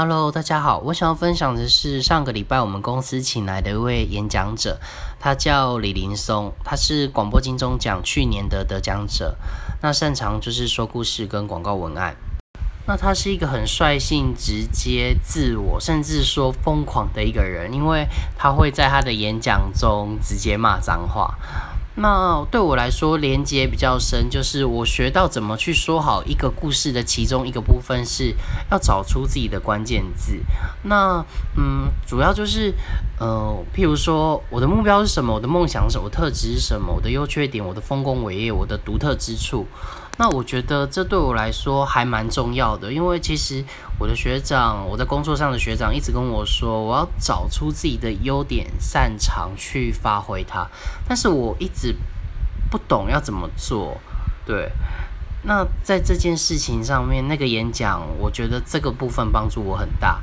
Hello，大家好，我想要分享的是上个礼拜我们公司请来的一位演讲者，他叫李林松，他是广播金钟奖去年的得奖者，那擅长就是说故事跟广告文案。那他是一个很率性、直接、自我，甚至说疯狂的一个人，因为他会在他的演讲中直接骂脏话。那对我来说，连接比较深，就是我学到怎么去说好一个故事的其中一个部分，是要找出自己的关键字。那嗯，主要就是呃，譬如说我的目标是什么，我的梦想是什么，我特质是什么，我的优缺点，我的丰功伟业，我的独特之处。那我觉得这对我来说还蛮重要的，因为其实我的学长，我在工作上的学长一直跟我说，我要找出自己的优点、擅长去发挥它，但是我一直不懂要怎么做。对，那在这件事情上面，那个演讲，我觉得这个部分帮助我很大。